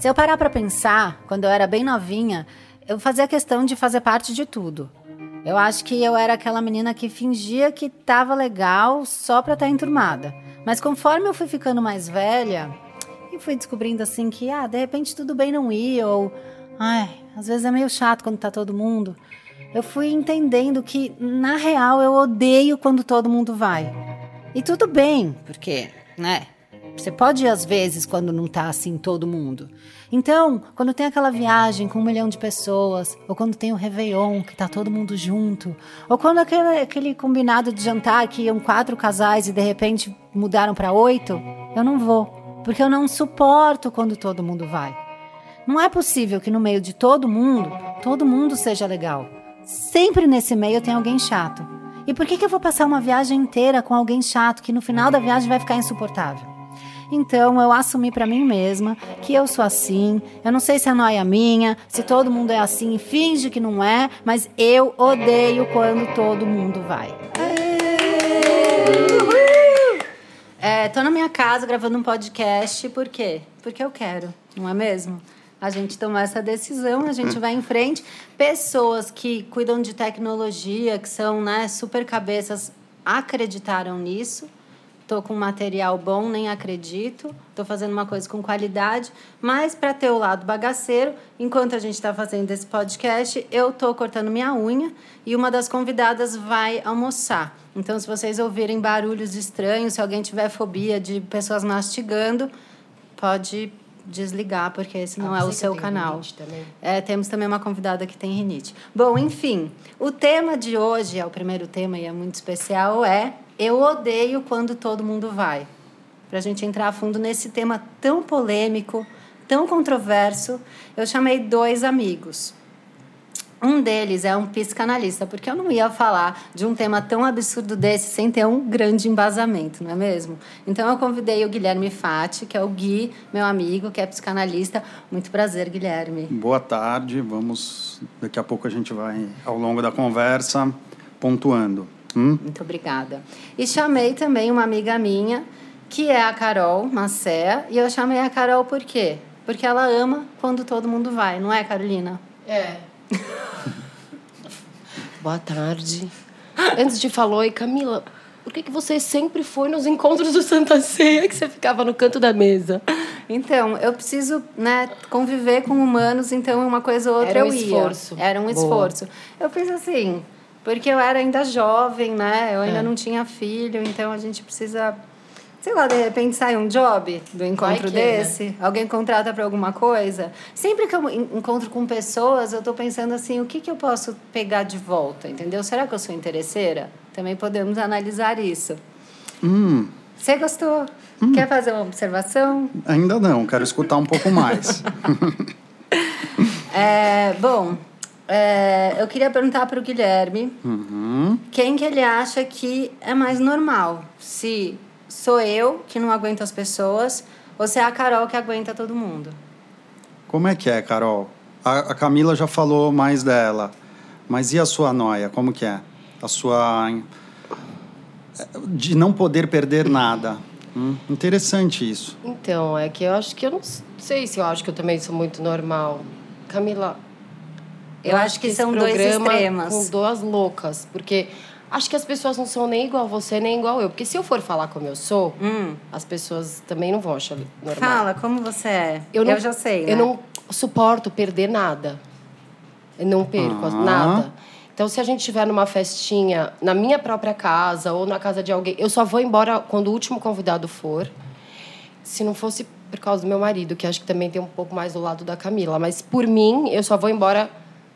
Se eu parar para pensar, quando eu era bem novinha, eu fazia questão de fazer parte de tudo. Eu acho que eu era aquela menina que fingia que tava legal só pra estar tá enturmada. Mas conforme eu fui ficando mais velha, e fui descobrindo assim que, ah, de repente tudo bem não ir, ou, ai, às vezes é meio chato quando tá todo mundo. Eu fui entendendo que, na real, eu odeio quando todo mundo vai. E tudo bem, porque, né, você pode ir às vezes quando não tá assim todo mundo. Então, quando tem aquela viagem com um milhão de pessoas, ou quando tem o Réveillon, que tá todo mundo junto, ou quando aquele, aquele combinado de jantar que iam quatro casais e de repente mudaram para oito, eu não vou. Porque eu não suporto quando todo mundo vai. Não é possível que no meio de todo mundo, todo mundo seja legal. Sempre nesse meio tem alguém chato. E por que, que eu vou passar uma viagem inteira com alguém chato que no final da viagem vai ficar insuportável? Então eu assumi para mim mesma que eu sou assim. Eu não sei se é noia minha, se todo mundo é assim e finge que não é, mas eu odeio quando todo mundo vai. É, tô na minha casa gravando um podcast, por quê? Porque eu quero, não é mesmo? A gente tomou essa decisão, a gente vai em frente. Pessoas que cuidam de tecnologia, que são né, super cabeças, acreditaram nisso estou com material bom, nem acredito, estou fazendo uma coisa com qualidade, mas para ter o lado bagaceiro, enquanto a gente está fazendo esse podcast, eu estou cortando minha unha e uma das convidadas vai almoçar. Então, se vocês ouvirem barulhos estranhos, se alguém tiver fobia de pessoas mastigando, pode desligar, porque esse não ah, é o seu canal. É, temos também uma convidada que tem rinite. Bom, enfim, o tema de hoje, é o primeiro tema e é muito especial, é eu odeio quando todo mundo vai. Para a gente entrar a fundo nesse tema tão polêmico, tão controverso, eu chamei dois amigos. Um deles é um psicanalista, porque eu não ia falar de um tema tão absurdo desse sem ter um grande embasamento, não é mesmo? Então eu convidei o Guilherme Fati, que é o Gui, meu amigo, que é psicanalista. Muito prazer, Guilherme. Boa tarde. Vamos, daqui a pouco a gente vai ao longo da conversa pontuando. Hum? Muito obrigada. E chamei também uma amiga minha, que é a Carol Macé. E eu chamei a Carol por quê? Porque ela ama quando todo mundo vai, não é, Carolina? É. Boa tarde. Antes de falar, oi, Camila, por que, que você sempre foi nos encontros do Santa Ceia que você ficava no canto da mesa? Então, eu preciso né, conviver com humanos, então uma coisa ou outra Era um eu ia. esforço. Era um Boa. esforço. Eu fiz assim, porque eu era ainda jovem, né? Eu ainda é. não tinha filho, então a gente precisa. Sei lá, de repente sai um job do encontro que, né? desse, né? alguém contrata para alguma coisa. Sempre que eu encontro com pessoas, eu estou pensando assim: o que, que eu posso pegar de volta, entendeu? Será que eu sou interesseira? Também podemos analisar isso. Hum. Você gostou? Hum. Quer fazer uma observação? Ainda não, quero escutar um pouco mais. é, bom, é, eu queria perguntar para o Guilherme uhum. quem que ele acha que é mais normal. Se sou eu que não aguento as pessoas ou se é a Carol que aguenta todo mundo. Como é que é, Carol? A, a Camila já falou mais dela. Mas e a sua noia? Como que é? A sua... De não poder perder nada. Hum, interessante isso. Então, é que eu acho que eu não sei se eu acho que eu também sou muito normal. Camila, eu, eu acho, acho que, que são dois extremos. Com duas loucas. Porque acho que as pessoas não são nem igual você, nem igual eu. Porque se eu for falar como eu sou, hum. as pessoas também não vão achar normal. Fala, como você é? Eu, não, eu já sei, né? Eu não suporto perder nada. Eu não perco ah. nada. Então, se a gente estiver numa festinha, na minha própria casa ou na casa de alguém, eu só vou embora quando o último convidado for. Se não fosse por causa do meu marido, que acho que também tem um pouco mais do lado da Camila. Mas por mim, eu só vou embora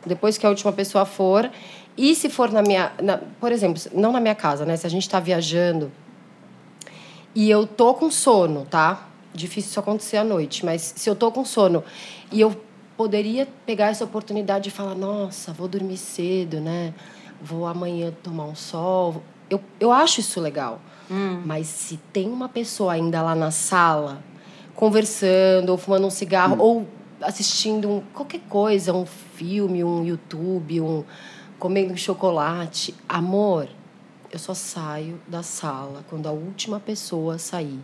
depois que a última pessoa for. E se for na minha. na- por exemplo, não na minha casa, né? Se a gente tá viajando e eu tô com sono, tá? Difícil isso acontecer à noite, mas se eu tô com sono e eu poderia pegar essa oportunidade de falar, nossa, vou dormir cedo, né? Vou amanhã tomar um sol. Eu, eu acho isso legal. Mas se tem uma pessoa ainda lá na sala, conversando, ou fumando um cigarro, ou assistindo um, qualquer coisa, um filme, um YouTube, um comendo um chocolate, amor, eu só saio da sala quando a última pessoa sair.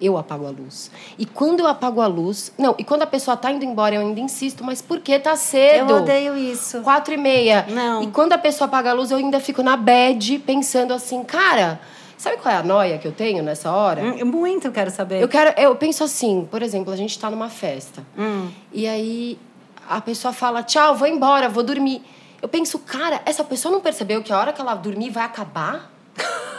Eu apago a luz. E quando eu apago a luz. Não, e quando a pessoa tá indo embora, eu ainda insisto, mas por que tá cedo? Eu odeio isso. Quatro e meia. Não. E quando a pessoa apaga a luz, eu ainda fico na bad, pensando assim, cara, sabe qual é a noia que eu tenho nessa hora? Hum, Muito quero saber. Eu quero, eu penso assim, por exemplo, a gente tá numa festa. Hum. E aí a pessoa fala: "Tchau, vou embora, vou dormir". Eu penso, cara, essa pessoa não percebeu que a hora que ela dormir vai acabar?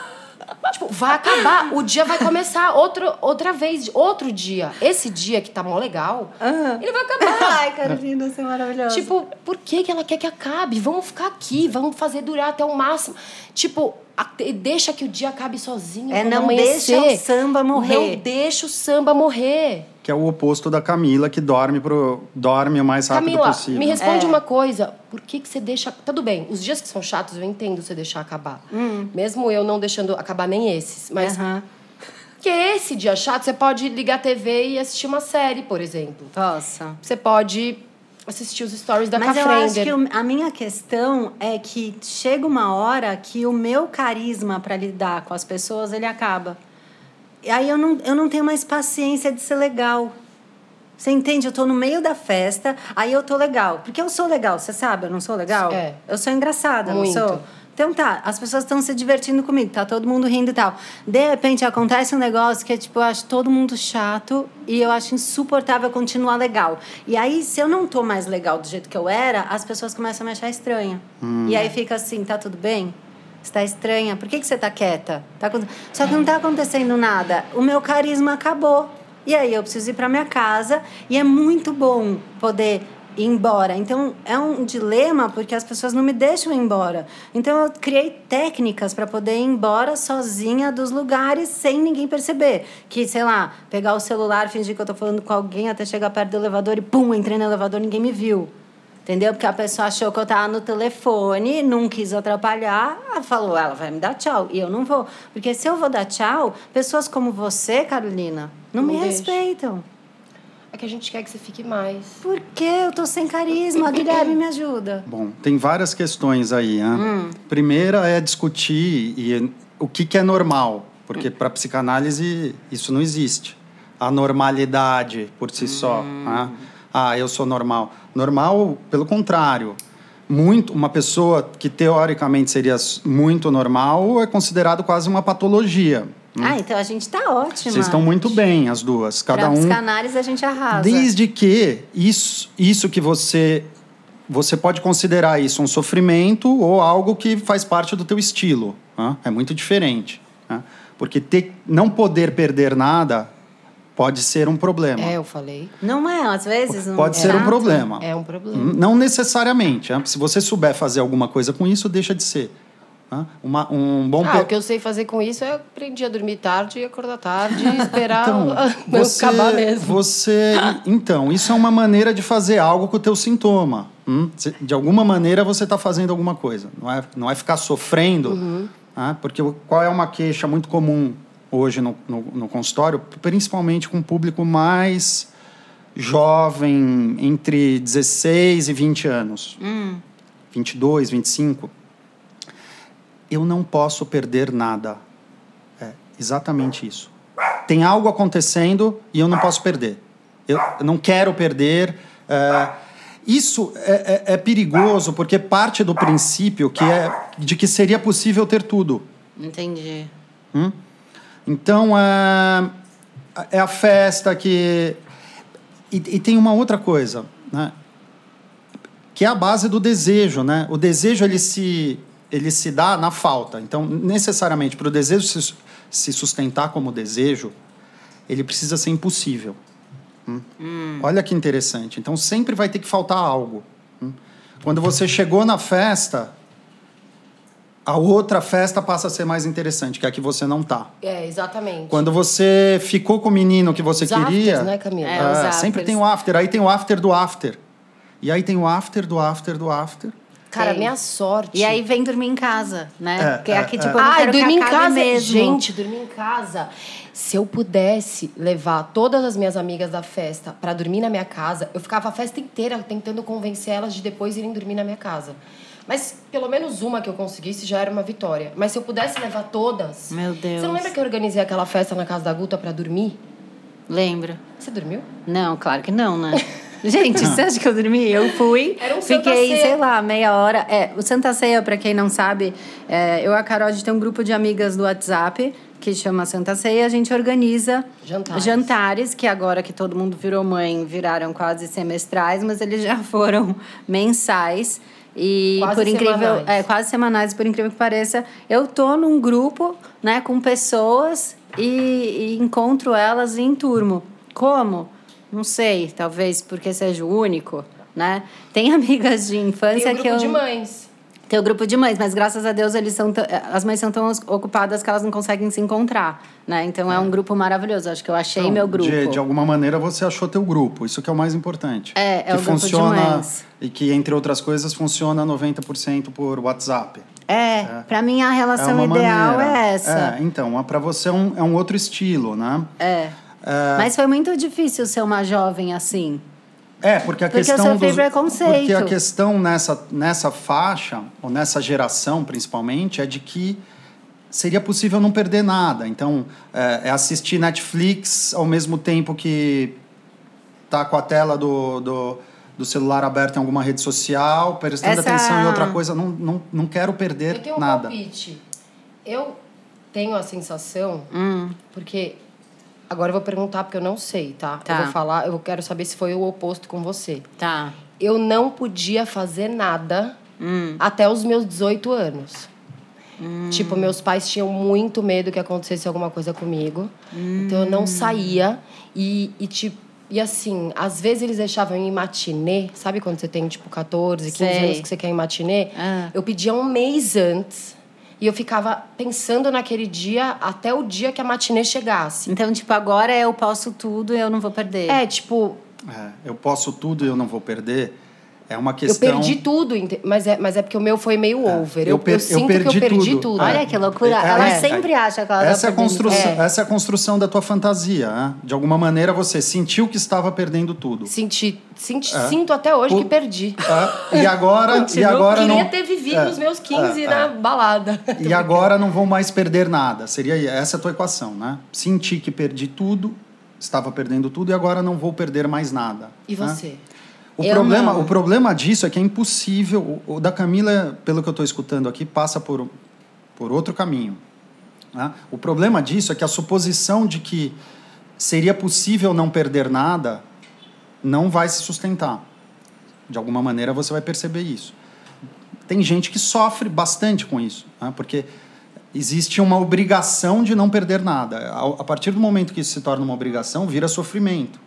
tipo, vai acabar, o dia vai começar outro, outra vez, outro dia. Esse dia que tá mó legal, Aham. ele vai acabar. Ai, Carolina, você é maravilhosa. Tipo, por que, que ela quer que acabe? Vamos ficar aqui, vamos fazer durar até o máximo. Tipo, deixa que o dia acabe sozinho. É, não amanhecer. deixa o samba morrer. Não deixa o samba morrer. Que é o oposto da Camila, que dorme, pro, dorme o mais rápido Camila, possível. me responde É. uma coisa. Por que, que você deixa. Tudo bem, os dias que são chatos eu entendo você deixar acabar. Mesmo eu não deixando acabar nem esses. Mas. Hum. Aham. Porque esse dia chato, você pode ligar a TV e assistir uma série, por exemplo. Posso. Você pode assistir os stories da Mas eu acho que o- a minha questão é que chega uma hora que o meu carisma para lidar com as pessoas, ele acaba. E aí eu não, eu não tenho mais paciência de ser legal. Você entende? Eu tô no meio da festa, aí eu tô legal. Porque eu sou legal, você sabe? Eu não sou legal? É. Eu sou engraçada, Muito. não sou? Então tá, as pessoas estão se divertindo comigo, tá todo mundo rindo e tal. De repente acontece um negócio que é tipo, eu acho todo mundo chato e eu acho insuportável continuar legal. E aí, se eu não tô mais legal do jeito que eu era, as pessoas começam a me achar estranha. E aí fica assim, tá tudo bem? Você tá estranha? Por que, que você tá quieta? Tá Só que não tá acontecendo nada. O meu carisma acabou. E aí eu preciso ir para minha casa e é muito bom poder ir embora. Então é um dilema porque as pessoas não me deixam ir embora. Então eu criei técnicas para poder ir embora sozinha dos lugares sem ninguém perceber. Que, sei lá, pegar o celular, fingir que eu tô falando com alguém até chegar perto do elevador e pum, entrei no elevador, ninguém me viu. Entendeu? Porque a pessoa achou que eu tava no telefone, não quis atrapalhar, ela falou, ela vai me dar tchau. E eu não vou. Porque se eu vou dar tchau, pessoas como você, Carolina, não, Não me deixa. respeitam. É que a gente quer que você fique mais. Porque eu tô sem carisma. Guilherme, me ajuda. Bom, tem várias questões aí. Né? Hum. Primeira é discutir e, o que, que é normal, porque para psicanálise isso não existe. A normalidade por si só. Hum. Né? Ah, eu sou normal. Normal, pelo contrário. Muito, uma pessoa que teoricamente seria muito normal é considerado quase uma patologia. Ah, então a gente tá ótima. Vocês estão muito bem, as duas. Cada pra um psicanálise a gente arrasa. Desde que isso, isso que você você pode considerar isso um sofrimento ou algo que faz parte do teu estilo. né? É muito diferente. né? Porque ter, não poder perder nada pode ser um problema. É, eu falei. Não é, às vezes. Não pode é ser um problema. É um problema. Hum, Não necessariamente. né? Se você souber fazer alguma coisa com isso, deixa de ser. né? Uma, um bom Ah, pe- o que eu sei fazer com isso é aprendi a dormir tarde e acordar tarde e esperar Então, você, acabar mesmo. Você, então, isso é uma maneira de fazer algo com o teu sintoma. hum? De alguma maneira você está fazendo alguma coisa. Não é, não é ficar sofrendo, Uhum. né? porque qual é uma queixa muito comum hoje no, no, no consultório, principalmente com o público mais jovem, entre 16 e 20 anos. 22, 25. Eu não posso perder nada. É exatamente isso. Tem algo acontecendo e eu não posso perder. Eu eu não quero perder. é, isso é, é- é perigoso porque parte do princípio que é de que seria possível ter tudo. Entendi. Hum? Então, é, é a festa que. E, e tem uma outra coisa, né? que é a base do desejo. Né? O desejo ele se, ele se dá na falta. Então, necessariamente, para o desejo se, se sustentar como desejo, ele precisa ser impossível. Hum? Olha que interessante. Então, sempre vai ter que faltar algo. hum? Quando você chegou na festa, a outra festa passa a ser mais interessante, que é a que você não tá. É, exatamente. Quando você ficou com o menino que você Os queria. afters, né, Camila? É, é, sempre tem o after, aí tem o after do after. E aí tem o after do after do after. Cara, Tem. minha sorte. E aí vem dormir em casa, né? É, Porque é, aqui, é. tipo, eu não Ah, quero que dormir em casa. mesmo. Gente, dormir em casa. Se eu pudesse levar todas as minhas amigas da festa pra dormir na minha casa, eu ficava a festa inteira tentando convencer elas de depois irem dormir na minha casa. Mas pelo menos uma que eu conseguisse já era uma vitória. Mas se eu pudesse levar todas. Meu Deus. Você não lembra que eu organizei aquela festa na casa da Guta pra dormir? Lembro. Você dormiu? Não, claro que não, né? Gente, você acha que eu dormi? Eu fui, Era um Santa fiquei, Ceia. sei lá, meia hora. É, o Santa Ceia, pra quem não sabe, é, eu e a Carol, a gente tem um grupo de amigas do WhatsApp que chama Santa Ceia. A gente organiza Jantares. jantares, que agora que todo mundo virou mãe, viraram quase semestrais, mas eles já foram mensais. E Quase por incrível, semanais. é, quase semanais, por incrível que pareça, eu tô num grupo, né, com pessoas e, e encontro elas em turmo. Como? Não sei, talvez porque seja o único, né? Tem amigas de infância Tem um que grupo eu de mães. Tem o grupo de mães, mas graças a Deus eles são tão- as mães são tão ocupadas que elas não conseguem se encontrar, né? Então é, um grupo maravilhoso. Acho que eu achei Então, meu grupo. De, de alguma maneira você achou teu grupo. Isso que é o mais importante. É, é que o grupo de funciona mães. e que entre outras coisas funciona 90% por WhatsApp. É, pra mim a relação uma ideal maneira. é essa. É, então, para você é um, é um outro estilo, né? É. Mas foi muito difícil ser uma jovem assim. É, porque a Porque questão dos- preconceito. Porque a questão nessa, nessa faixa, ou nessa geração principalmente, é de que seria possível não perder nada. Então, é, é assistir Netflix ao mesmo tempo que tá com a tela do, do, do celular aberta em alguma rede social, prestando Essa- atenção em outra coisa. Não, não, não quero perder Eu tenho um nada. palpite. Eu tenho a sensação, Hum. porque agora eu vou perguntar porque eu não sei, tá? Tá. Eu vou falar, eu quero saber se foi o oposto com você. Tá. Eu não podia fazer nada Hum. até os meus 18 anos. Tipo, meus pais tinham muito medo que acontecesse alguma coisa comigo. Então eu não saía. E, e, tipo, e assim, às vezes eles deixavam em matinê. Sabe quando você tem, tipo, 14, 15 Sei. anos que você quer ir em matinê? Ah. Eu pedia um mês antes. E eu ficava pensando naquele dia até o dia que a matinê chegasse. Então, tipo, agora eu posso tudo e eu não vou perder. É, tipo, É, eu posso tudo e eu não vou perder. É uma eu questão. perdi tudo, mas é, mas é porque o meu foi meio over. eu Eu, per- eu eu sinto perdi que eu perdi tudo. tudo. Olha que loucura. É, Ela é, sempre acha que ela essa tá é, a construção, É. essa é a construção da tua fantasia. né? De alguma maneira você sentiu que estava perdendo tudo. Senti, senti- É. Sinto até hoje O- que perdi. É, e agora, e Continuo- agora queria não, ter vivido é, os meus 15 é, na é. balada. E agora não vou mais perder nada. Seria essa a tua equação, né? Senti que perdi tudo, estava perdendo tudo e agora não vou perder mais nada. E né? você? O Eu problema, não. o problema disso é que é impossível. O, o da Camila, pelo que eu estou escutando aqui, passa por, por outro caminho. né? O problema disso é que a suposição de que seria possível não perder nada não vai se sustentar. De alguma maneira você vai perceber isso. Tem gente que sofre bastante com isso, né? porque existe uma obrigação de não perder nada. A a partir do momento que isso se torna uma obrigação, vira sofrimento.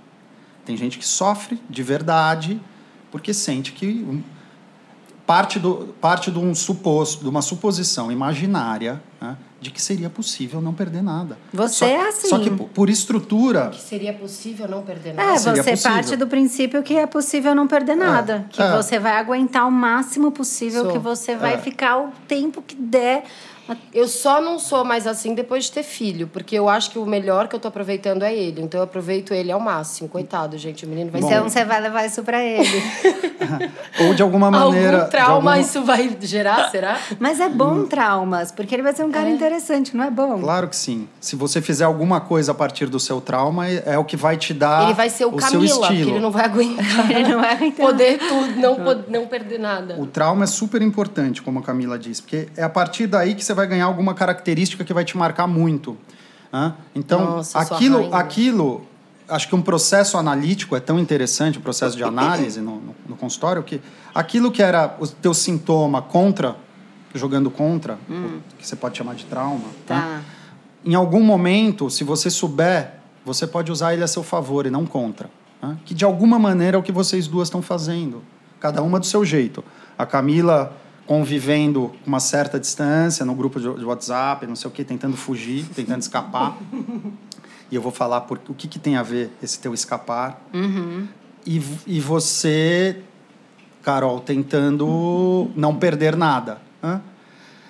Tem gente que sofre de verdade porque sente que parte, do, parte de, um suposto, de uma suposição imaginária né, de que seria possível não perder nada. Você só, é assim. Só que por- por estrutura. Que seria possível não perder É, nada? seria você possível. parte do princípio que é possível não perder nada. que é. você vai aguentar o máximo possível, Sou. que você vai É. ficar o tempo que der. Eu só não sou mais assim depois de ter filho, porque eu acho que o melhor que eu tô aproveitando é ele. Então eu aproveito ele ao máximo. Coitado, gente, o menino vai Então você vai levar isso pra ele. Ou de alguma maneira. Algum trauma alguma- isso vai gerar, será? Mas é bom traumas, porque ele vai ser um cara interessante, não é bom? Claro que sim. Se você fizer alguma coisa a partir do seu trauma, é, é o que vai te dar ele vai ser o, seu Camila, porque estilo. ele não vai aguentar. Ele não vai aguentar. Poder tudo, não, não perder nada. O trauma é super importante, como a Camila disse, porque é a partir daí que você vai ganhar alguma característica que vai te marcar muito. né? Então, Nossa, aquilo, aquilo, acho que um processo analítico é tão interessante, o processo de análise no, no, no consultório, que aquilo que era o teu sintoma contra, jogando contra, que você pode chamar de trauma, Hum. Tá. né? em algum momento, se você souber, você pode usar ele a seu favor e não contra. né? Que de alguma maneira é o que vocês duas estão fazendo. Cada uma do seu jeito. A Camila convivendo com uma certa distância no grupo de WhatsApp, não sei o que, tentando fugir, tentando escapar. E eu vou falar por, o que, que tem a ver esse teu escapar. E, v- e você, Carol, tentando não perder nada. hã?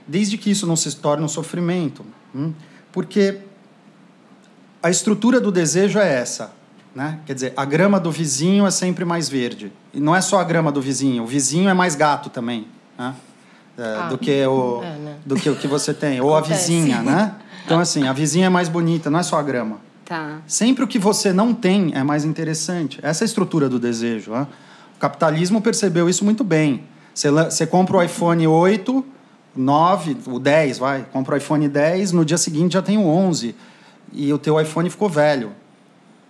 Desde que isso não se torne um sofrimento. hum? Porque a estrutura do desejo é essa. Né? Quer dizer, a grama do vizinho é sempre mais verde. E não é só a grama do vizinho, o vizinho é mais gato também. né? É, Ah, do, que o, é, né? do que o que você tem. Ou a vizinha, né? Então, assim, a vizinha é mais bonita, não é só a grama. Tá. Sempre o que você não tem é mais interessante. Essa é a estrutura do desejo. né? O capitalismo percebeu isso muito bem. Você, você compra o iPhone 8, 9, o 10, vai. Compra o iPhone 10, no dia seguinte já tem o 11. E o teu iPhone ficou velho.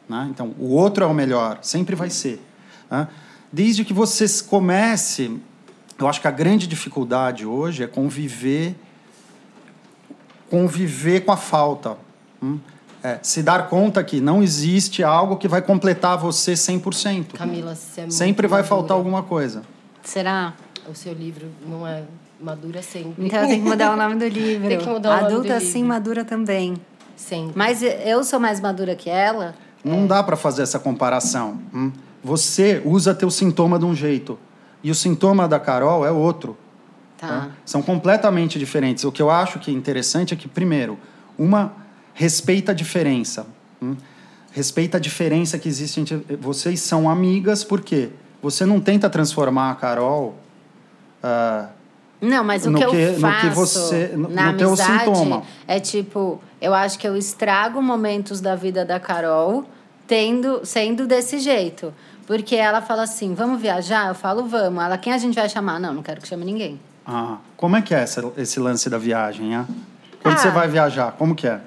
né? Então, o outro é o melhor. Sempre vai ser. né? Desde que você comece... Eu acho que a grande dificuldade hoje é conviver conviver com a falta. hum? É, se dar conta que não existe algo que vai completar você 100%. Camila, você é muito Sempre vai madura. faltar alguma coisa. Será? O seu livro não é madura sempre. Então eu tenho que mudar o nome do livro. Tem que mudar o nome do Adulta livro. sim, madura também. Sempre. Mas eu sou mais madura que ela? Não dá para fazer essa comparação. hum? Você usa teu sintoma de um jeito e o sintoma da Carol é outro. Tá. tá? São completamente diferentes. O que eu acho que é interessante é que, primeiro, uma respeita a diferença. hum? Respeita a diferença que existe entre vocês são amigas, por quê? Você não tenta transformar a Carol ah, Não, mas o No que eu que- no que faço você- no- na no teu amizade sintoma. é tipo, eu acho que eu estrago momentos da vida da Carol tendo, sendo desse jeito. Porque ela fala assim, vamos viajar? Eu falo, vamos. Ela, quem a gente vai chamar? Não, não quero que chame ninguém. Ah, como é que é essa, esse lance da viagem, hein? Quando Ah. você vai viajar, como que é?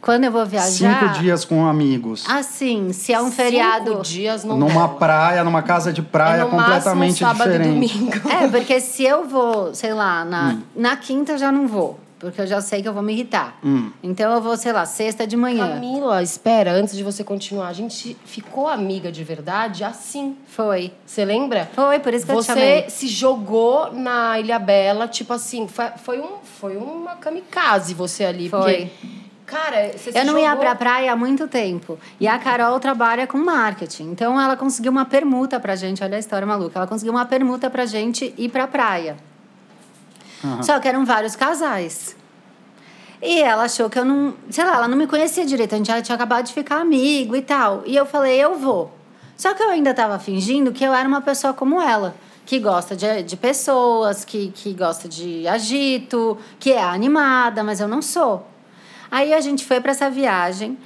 Quando eu vou viajar... Cinco dias com amigos. Assim, se é um Cinco feriado... dias não numa praia, numa casa de praia é no completamente máximo sábado diferente. e domingo. É, porque se eu vou, sei lá, na, Hum. na quinta eu já não vou. Porque eu já sei que eu vou me irritar. Hum. Então eu vou, sei lá, sexta de manhã. Camila, espera, antes de você continuar. A gente ficou amiga de verdade assim. Foi. Você lembra? Foi, por isso que eu te Você se jogou na Ilha Bela, tipo assim, foi, foi, um, foi uma kamikaze você ali. Foi. Porque, cara, você se Eu não ia jogou- pra praia há muito tempo. E a Carol trabalha com marketing. Então ela conseguiu uma permuta pra gente. Olha a história maluca. Ela conseguiu uma permuta pra gente ir pra praia. Só que eram vários casais. E ela achou que eu não. Sei lá, ela não me conhecia direito. A gente já tinha acabado de ficar amigo e tal. E eu falei, eu vou. Só que eu ainda tava fingindo que eu era uma pessoa como ela. Que gosta de, de pessoas, que, que gosta de agito, que é animada, mas eu não sou. Aí a gente foi para essa viagem.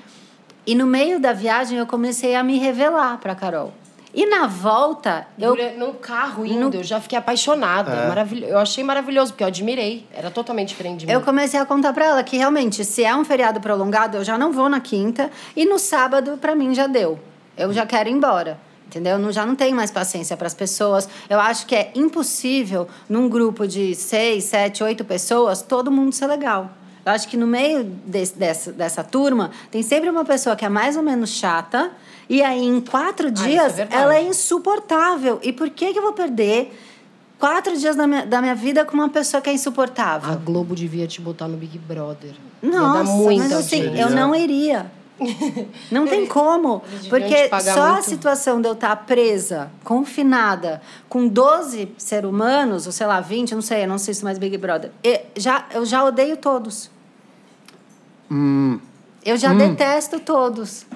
E no meio da viagem eu comecei a me revelar para Carol. E na volta, eu No carro indo, eu já fiquei apaixonada. É. Maravilho... Eu achei maravilhoso, porque eu admirei. Era totalmente diferente de mim. Eu comecei a contar pra ela que realmente, se é um feriado prolongado, eu já não vou na quinta e no sábado pra mim já deu. Eu já quero ir embora. Entendeu? Eu não- já não tenho mais paciência para as pessoas. Eu acho que é impossível, num grupo de seis, sete, oito pessoas, todo mundo ser legal. Eu acho que no meio desse- dessa, dessa turma, tem sempre uma pessoa que é mais ou menos chata, e aí em quatro isso é dias verdade. ela é insuportável. E por que, que eu vou perder quatro dias da minha, da minha vida com uma pessoa que é insuportável? A Globo devia te botar no Big Brother. Nossa, muita mas assim, eu não iria. Não tem como. Porque só a muito. situação de eu estar presa, confinada, com 12 seres humanos, ou sei lá, 20, não sei, eu não sei se mais Big Brother, e já, eu já odeio todos. Hum, Eu já detesto todos.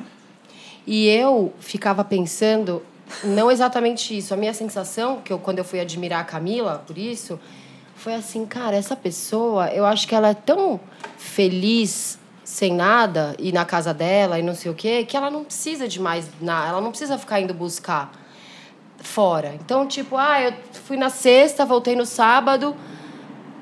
E eu ficava pensando, não exatamente isso. A minha sensação, que eu, quando eu fui admirar a Camila por isso, foi assim, cara, essa pessoa, eu acho que ela é tão feliz sem nada e na casa dela e não sei o quê, que ela não precisa de mais nada, ela não precisa ficar indo buscar fora. Então, tipo, ah, eu fui na sexta, voltei no sábado,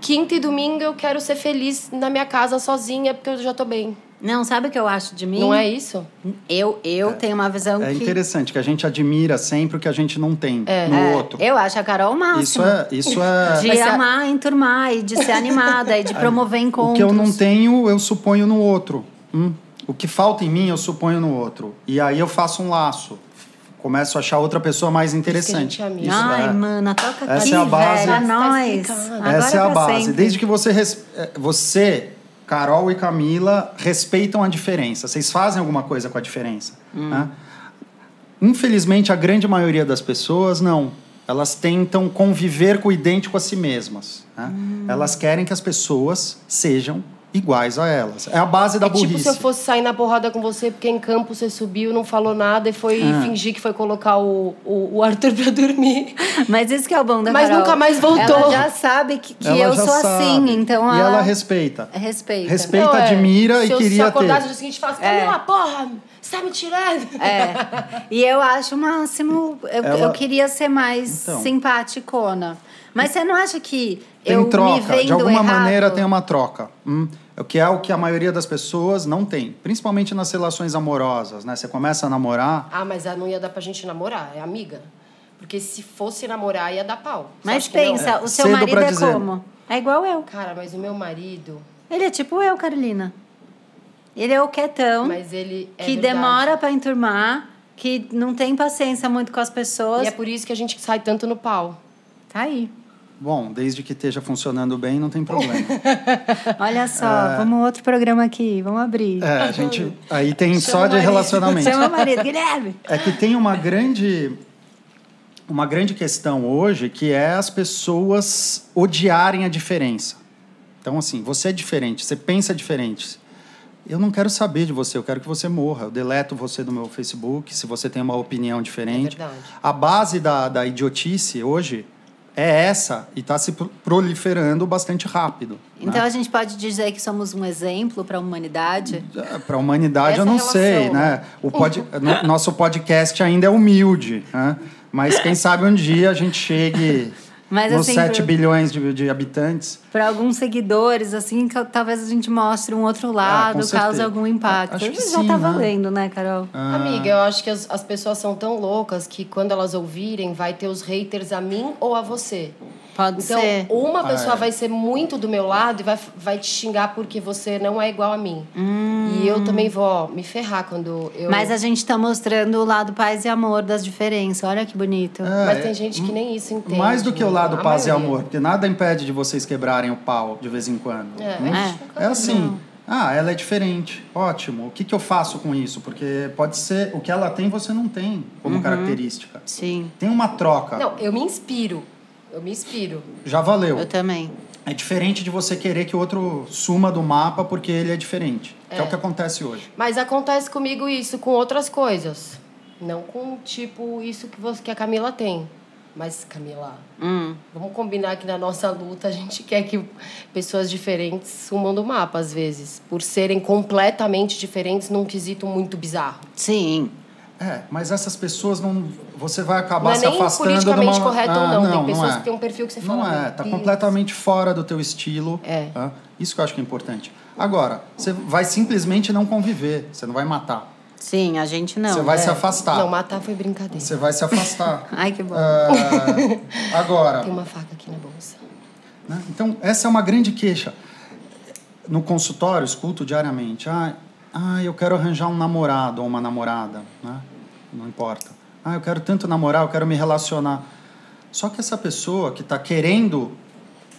quinta e domingo eu quero ser feliz na minha casa sozinha porque eu já tô bem. Não, sabe o que eu acho de mim? Não é isso? Eu, eu tenho uma visão é que... interessante que a gente admira sempre o que a gente não tem no É, outro. Eu acho a Carol o máximo. Isso é, isso é De Mas amar, enturmar e de ser animada e de promover encontros. o que eu não tenho, eu suponho no outro. Hum? O que falta em mim, eu suponho no outro. E aí eu faço um laço começo a achar outra pessoa mais que a interessante. gente é. Isso Ai, é. mana, toca Essa aqui, é a base. velho, é Tá nóis. explicado. Agora Essa é a pra base. sempre. Desde que você, res- eh, você, Carol e Camila, respeitam a diferença. Vocês fazem alguma coisa com a diferença. Hum. né? Infelizmente, a grande maioria das pessoas não. Elas tentam conviver com o idêntico a si mesmas. né? Hum. Elas querem que as pessoas sejam iguais a elas. É a base da É tipo burrice. se eu fosse sair na porrada com você, porque em campo você subiu, não falou nada e foi Ah. fingir que foi colocar o, o, o Arthur pra dormir. Mas isso que é o bom da Mas Carol. nunca mais voltou. Ela já sabe que, que eu sou sabe. assim, então E ela... ela respeita. respeita. Respeita. Não, é, admira e se eu, queria se eu acordasse ter. no dia seguinte e falasse, É. Camila, porra, você tá me tirando? É. E eu acho o máximo. Eu, Ela- eu queria ser mais Então. simpaticona. Mas você não acha que Tem eu me troca, vendo de alguma errado? maneira tem uma troca. Hum, o que é o que a maioria das pessoas não tem, principalmente nas relações amorosas, né? Você começa a namorar, Ah, mas não ia dar pra gente namorar, é amiga. Porque se fosse namorar, ia dar pau. Mas não? pensa, o seu Cedo marido é dizer. como? É igual eu. Cara, mas o meu marido, Ele é tipo eu, Carolina. Ele é o quietão, mas ele é que verdade. demora pra enturmar, que não tem paciência muito com as pessoas. E é por isso que a gente sai tanto no pau. Tá aí. Bom, desde que esteja funcionando bem, não tem problema. Olha só, vamos outro programa aqui, vamos abrir. É, a gente aí tem Chama só de relacionamento. Chama o marido, Guilherme. É que tem uma grande uma grande questão hoje que é as pessoas odiarem a diferença. Então assim, você é diferente, você pensa diferente. Eu não quero saber de você, eu quero que você morra. Eu deleto você do meu Facebook se você tem uma opinião diferente. É verdade. a base da, da idiotice hoje é essa e está se pro- proliferando bastante rápido. Então a gente pode dizer que somos um exemplo para a humanidade. Para a humanidade, Essa eu não relação, sei, né? né? O pod... no- nosso podcast ainda é humilde, né? Mas quem sabe um dia a gente chegue Mas, assim, 7 pro- bilhões de, de habitantes. Para alguns seguidores, assim, que talvez a gente mostre um outro lado, Ah, com certeza. cause algum impacto. Acho que já sim, tá né? valendo, né, Carol? Ah. Amiga, eu acho que as, as pessoas são tão loucas que quando elas ouvirem, vai ter os haters a mim ou a você. Pode Então, ser. uma pessoa é. vai ser muito do meu lado e vai, vai te xingar porque você não é igual a mim. E eu também vou ó, me ferrar quando eu. Hum. Mas a gente tá mostrando o lado paz e amor das diferenças. Olha que bonito. É, Mas tem gente que nem isso entende. Mais do que o né? lado A paz e amor, porque nada impede de vocês quebrarem o pau de vez em quando. É, Hum? nunca É assim. Ah, ela é diferente. Ótimo. O que, que eu faço com isso? Porque pode ser o que ela tem, você não tem como Uhum. característica. Sim, Tem uma troca. Não, eu me inspiro. Eu me inspiro. Já valeu. eu também. É diferente de você querer que o outro suma do mapa porque ele é diferente. Que é o que acontece hoje. Mas acontece comigo isso com outras coisas. Não com, tipo, isso que, você, que a Camila tem. Mas, Camila, Hum. vamos combinar que na nossa luta a gente quer que pessoas diferentes sumam do mapa, às vezes. Por serem completamente diferentes num quesito muito bizarro. Sim. É, mas essas pessoas não. Você vai acabar Não é se nem afastando politicamente uma... correto ou Ah, não. Tem não pessoas é. que têm um perfil que você fala. Não é, "Meu tá Deus". completamente fora do teu estilo. É. tá? Isso que eu acho que é importante. Agora, você vai simplesmente não conviver, você não vai matar. Sim, a gente não. você vai É. se afastar. Não, matar foi brincadeira. Você vai se afastar. Ai, que bom. Ah, agora, Tem uma faca aqui na bolsa. Né? Então, essa é uma grande queixa. No consultório, escuto diariamente. Ah, ah, eu quero arranjar um namorado ou uma namorada. Né? Não importa. Ah, eu quero tanto namorar, eu quero me relacionar. Só que essa pessoa que está querendo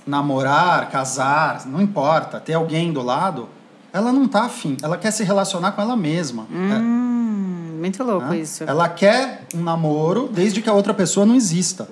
namorar, casar, não importa, ter alguém do lado, ela não está afim. Ela quer se relacionar com ela mesma. Hum, muito louco né? isso. Ela quer um namoro desde que a outra pessoa não exista.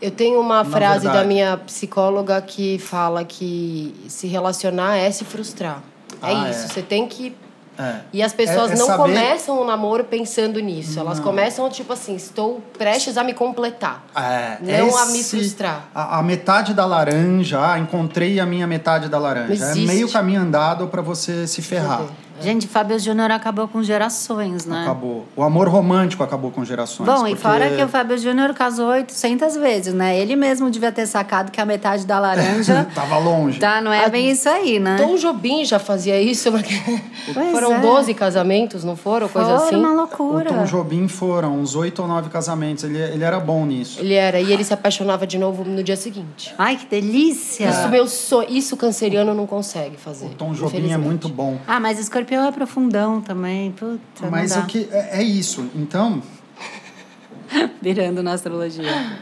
Eu tenho uma Na frase da verdade. minha psicóloga que fala que se relacionar é se frustrar. É Ah, isso. é. Você tem que. É. E as pessoas É- é não saber- começam o namoro pensando nisso. Elas começam, tipo assim, estou prestes a me completar. É, Não a me esse- frustrar. A, a metade da laranja, ah, encontrei a minha metade da laranja. Não É meio caminho andado para você se ferrar. Gente, Fábio Júnior acabou com gerações, né? Acabou. O amor romântico acabou com gerações. Bom, e porque- fora que o Fábio Júnior casou 800 vezes, né? Ele mesmo devia ter sacado que a metade da laranja Tava longe. tá, não é bem isso aí, né? Tom Jobim já fazia isso. Pois foram é. 12 casamentos, não foram? Coisa Foi assim. uma O loucura. Tom Jobim foram uns oito ou nove casamentos. Ele, ele era bom nisso. Ele era. E ele se apaixonava de novo no dia seguinte. Ai, que delícia! Isso, meu sonho, isso canceriano não consegue fazer. O Tom Jobim é muito bom. Ah, mas escorpião é profundão também. Puta, Mas não o que é, é isso. Então, Virando na astrologia.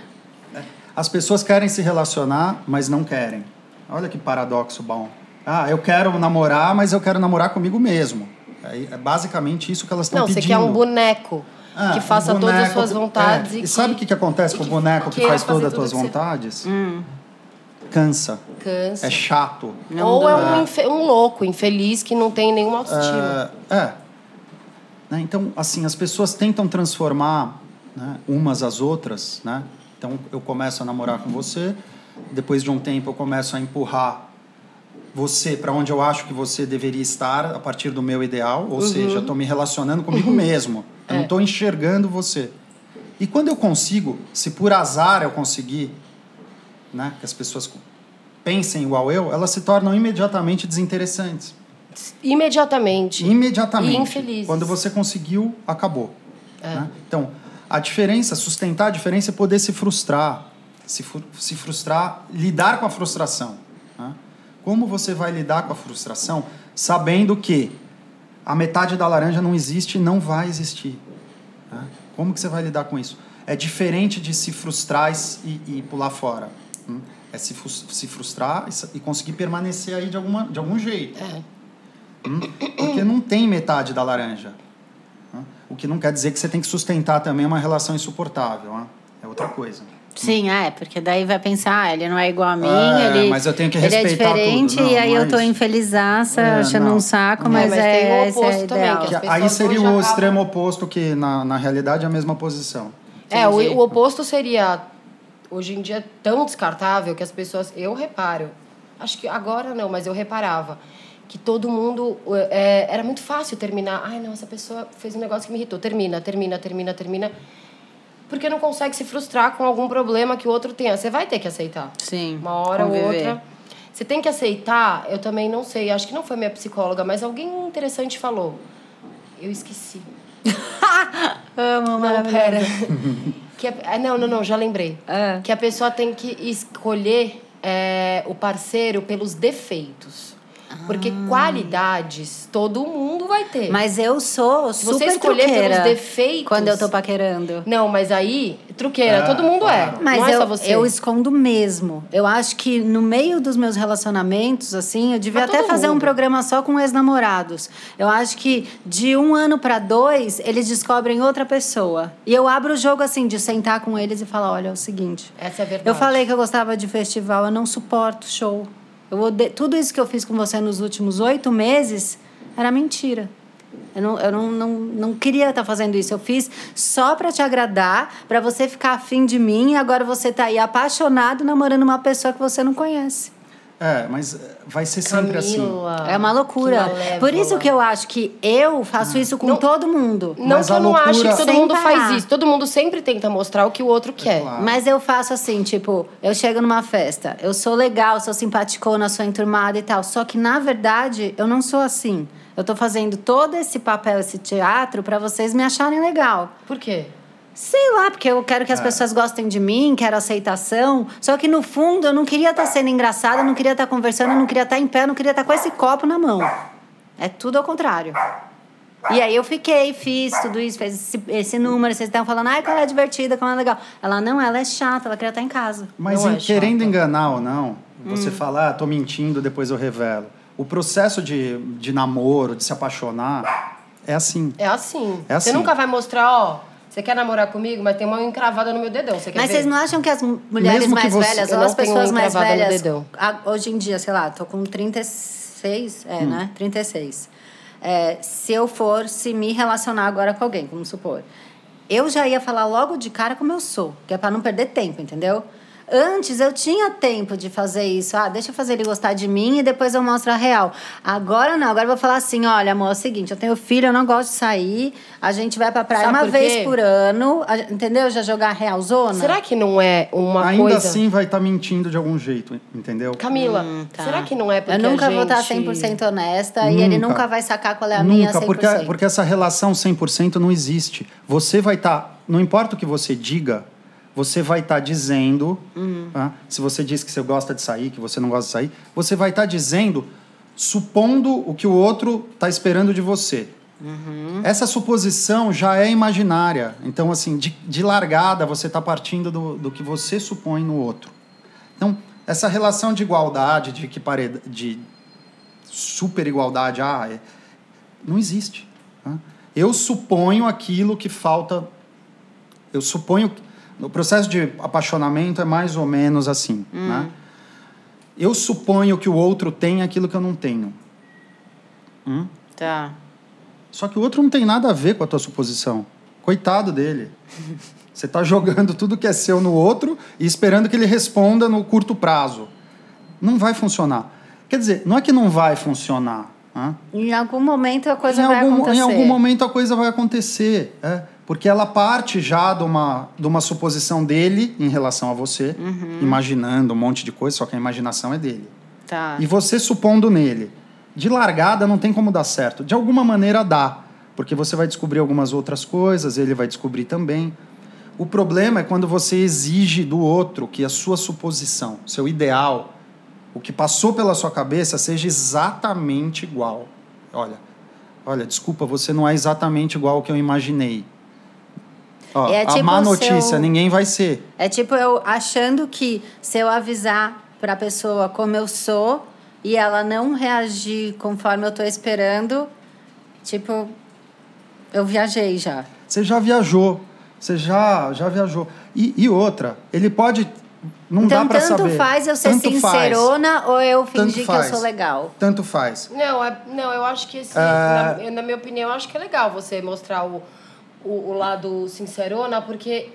As pessoas querem se relacionar, mas não querem. Olha que paradoxo bom. Ah, eu quero namorar, mas eu quero namorar comigo mesmo. É, é basicamente isso que elas estão Não, pedindo. você quer um boneco Ah, que faça um todas as boneco suas que- vontades. é. E, E sabe o que, que acontece com o que boneco que faz todas as tuas que você- vontades? Hum. Cansa. Cansa. É chato. Não Ou é dá. um, infe- um louco, infeliz, que não tem nenhuma autoestima. É. é. Né, Então, assim, as pessoas tentam transformar né, umas às outras, né? Então, eu começo a namorar com você, depois de um tempo eu começo a empurrar você para onde eu acho que você deveria estar a partir do meu ideal, Uhum. ou seja, eu estou me relacionando comigo mesmo. Eu É. não estou enxergando você. E quando eu consigo, se por azar eu conseguir, né, que as pessoas pensem igual eu, elas se tornam imediatamente desinteressantes. Imediatamente. Imediatamente. E infelizes. Quando você conseguiu, acabou. É. né? Então, a diferença, sustentar a diferença é poder se frustrar. Se, se frustrar, lidar com a frustração. né? Como você vai lidar com a frustração sabendo que a metade da laranja não existe e não vai existir? né? Como que você vai lidar com isso? É diferente de se frustrar e- e pular fora. É se, se frustrar e e conseguir permanecer aí de, alguma, de algum jeito. É. Hum? Porque não tem metade da laranja. né? O que não quer dizer que você tem que sustentar também uma relação insuportável. né? É outra coisa. Sim, é, porque daí vai pensar, ah, ele não é igual a mim, É, ele, mas eu tenho que ele é respeitar diferente tudo. Não, e aí não é eu tô infelizaça, É, achando não. um saco, Não. mas, É, mas é, tem o esse oposto é também, ideal. que aí seria o acabam- extremo oposto, que na, na realidade é a mesma posição. É, o, o oposto seria. Hoje em dia é tão descartável que as pessoas. Eu reparo. Acho que agora não, mas eu reparava. Que todo mundo. é, era muito fácil terminar. Ai, não, essa pessoa fez um negócio que me irritou. Termina, termina, termina, termina. Porque não consegue se frustrar com algum problema que o outro tenha. Você vai ter que aceitar. Sim, Uma hora ou outra. Você tem que aceitar, eu também não sei. Acho que não foi minha psicóloga, mas alguém interessante falou. Eu esqueci. Amo, pera. que é- ah, não, não, não, já lembrei. Ah. Que a pessoa tem que escolher é, o parceiro pelos defeitos. Porque qualidades todo mundo vai ter. Mas eu sou super você escolher truqueira pelos defeitos. quando eu tô paquerando. Não, mas aí, truqueira, É, todo mundo claro. é. Mas não é eu, só você. eu escondo mesmo. Eu acho que no meio dos meus relacionamentos, assim, eu devia até fazer um mundo. programa só com ex-namorados. Eu acho que de um ano para dois, eles descobrem outra pessoa. E eu abro o jogo, assim, de sentar com eles e falar: olha, é o seguinte. Essa é a verdade. Eu falei que eu gostava de festival, eu não suporto show. Eu odeio, tudo isso que eu fiz com você nos últimos oito meses era mentira. Eu não, eu não, não, não queria estar fazendo isso. Eu fiz só para te agradar, para você ficar afim de mim, e agora você tá aí apaixonado namorando uma pessoa que você não conhece. É, mas é, vai ser sempre assim. Camila, é uma loucura. Por isso que eu acho que eu faço isso com Não- todo mundo. Não Mas que eu não acho que todo mundo parar. faz isso. Todo mundo sempre tenta mostrar o que o outro quer. claro. Mas eu faço assim, tipo, eu chego numa festa, eu sou legal, sou simpaticona, sou enturmada e tal. Só que, na verdade, eu não sou assim. Eu tô fazendo todo esse papel, esse teatro, pra vocês me acharem legal. Por quê? Sei lá, porque eu quero que as É. pessoas gostem de mim, quero aceitação. Só que no fundo eu não queria estar sendo engraçada, não queria estar conversando, eu não queria estar em pé, não queria estar com esse copo na mão. É tudo ao contrário. E aí eu fiquei, fiz tudo isso, fez esse, esse número, vocês estão falando, ai, como ela é divertida, como ela é legal. Ela não, ela é chata, ela queria estar em casa. Mas em é querendo chata. enganar ou não, Hum. você fala, ah, tô mentindo, depois eu revelo. O processo de, de namoro, de se apaixonar, é assim. É assim. É assim. Você nunca vai mostrar, ó, você quer namorar comigo, mas tem uma encravada no meu dedão. Você quer Mas ver? vocês não acham que as mu- mulheres Mesmo mais você- velhas, Eu ou não as tenho pessoas mais velhas, dedão. a- hoje em dia, sei lá, tô com 36, é, Hum. né? 36. É, se eu fosse me relacionar agora com alguém, vamos supor, eu já ia falar logo de cara como eu sou, que é para não perder tempo, entendeu? Antes eu tinha tempo de fazer isso. Ah, deixa eu fazer ele gostar de mim e depois eu mostro a real. Agora não, agora eu vou falar assim: olha, amor, é o seguinte, eu tenho filho, eu não gosto de sair, a gente vai pra praia Sabe uma por vez por ano, a- entendeu? Já jogar a real zona. Será que não é uma Ainda coisa... assim vai estar mentindo de algum jeito, entendeu? Camila, Hum, tá. será que não é porque Eu nunca a vou estar gente... 100% honesta e ele Nunca. nunca vai sacar qual é a minha Nunca, 100%. porque, porque essa relação 100% não existe. Você vai estar, não importa o que você diga, você vai estar dizendo, Uhum. tá? se você diz que você gosta de sair, que você não gosta de sair, você vai estar dizendo, supondo o que o outro está esperando de você. Essa suposição já é imaginária. Então, assim, de, de largada, você está partindo do, do que você supõe no outro. Então, essa relação de igualdade, de que parede, de super igualdade, ah, é- não existe. tá? Eu suponho aquilo que falta. Eu suponho. O processo de apaixonamento é mais ou menos assim. Né? Eu suponho que o outro tem aquilo que eu não tenho. Hum? Tá. Só que o outro não tem nada a ver com a tua suposição. Coitado dele. Você está jogando tudo que é seu no outro e esperando que ele responda no curto prazo. Não vai funcionar. Quer dizer, não é que não vai funcionar. né? Em algum momento a coisa em, vai algum, acontecer. em algum momento a coisa vai acontecer. é. Porque ela parte já de uma, de uma suposição dele em relação a você, Uhum. imaginando um monte de coisa, só que a imaginação é dele. Tá. E você supondo nele. De largada não tem como dar certo. De alguma maneira dá, porque você vai descobrir algumas outras coisas, ele vai descobrir também. O problema é quando você exige do outro que a sua suposição, seu ideal, o que passou pela sua cabeça seja exatamente igual. Olha, olha, desculpa, você não é exatamente igual ao que eu imaginei. Ó, É a tipo má notícia, seu- ninguém vai ser. É tipo eu achando que se eu avisar pra pessoa como eu sou e ela não reagir conforme eu tô esperando, tipo, eu viajei já. Você já viajou. Você já, já viajou. E, e outra, ele pode. Não então, dá pra tanto saber. faz eu ser Tanto faz. sincerona ou eu fingir que eu faz. sou legal. Tanto faz. Não, é- não, eu acho que esse, É. na, na minha opinião, eu acho que é legal você mostrar o, o, o lado sincerona, porque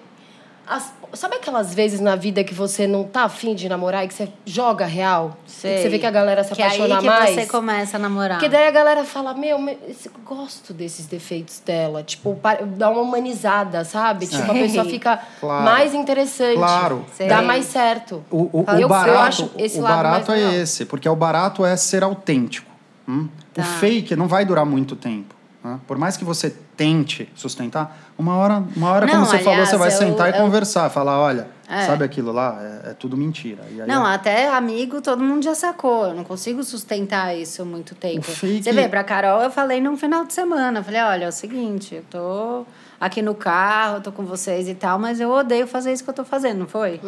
as- sabe aquelas vezes na vida que você não tá afim de namorar e que você joga real? Que você vê que a galera se que é apaixona aí que mais? você começa a namorar. Porque daí a galera fala, meu, eu gosto desses defeitos dela. Tipo, dá uma humanizada, sabe? Tipo, a Sei. pessoa fica Claro. mais interessante. Claro. Sei. Dá mais certo. O, o, Eu- o eu barato, acho esse o lado barato mais é legal. esse, porque o barato é ser autêntico. hum? Tá. O fake não vai durar muito tempo. né? Por mais que você tente sustentar, uma hora, uma hora Não, como você falou, aliás, você vai eu- sentar e eu- conversar, falar, olha, É. sabe aquilo lá? É, é tudo mentira. E aí Não, é- até amigo todo mundo já sacou. Eu não consigo sustentar isso muito tempo. Fake- Você vê, pra Carol eu falei num final de semana. Eu falei, olha, é o seguinte, eu tô aqui no carro, tô com vocês e tal, mas eu odeio fazer isso que eu tô fazendo, não foi?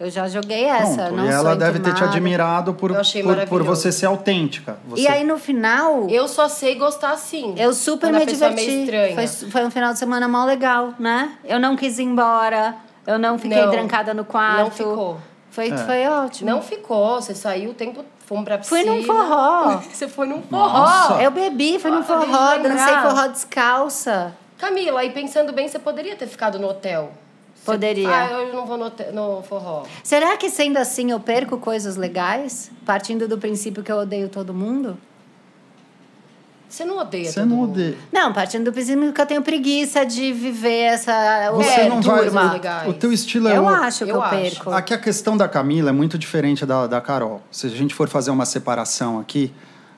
Eu já joguei essa. Pronto, não e ela deve ter te admirado por, Eu por, por você ser autêntica. Você... E aí no final, eu, Eu só sei gostar assim. super Quando a me é meio diverti. estranha. Foi, foi um final de semana mó legal, né? Eu não quis ir embora, eu não fiquei Não, trancada no quarto. não ficou. Foi, É. foi ótimo. Não ficou, você saiu o tempo, fomos pra piscina. Fui num forró. Você foi num forró. Nossa. Eu bebi, fui no Ah, forró, dancei forró descalça. Camila, e pensando bem, você poderia ter ficado no hotel. Poderia. Ah, eu não vou no, no forró. Será que sendo assim eu perco coisas legais? Partindo do princípio que eu odeio todo mundo? Você não odeia Você não mundo. odeia. Não, partindo do princípio que eu tenho preguiça de viver essa. Você É, não vai. turma. legais. O teu estilo é Eu o- acho que eu eu, acho. perco. Aqui a questão da Camila é muito diferente da, da Carol. Se a gente for fazer uma separação aqui,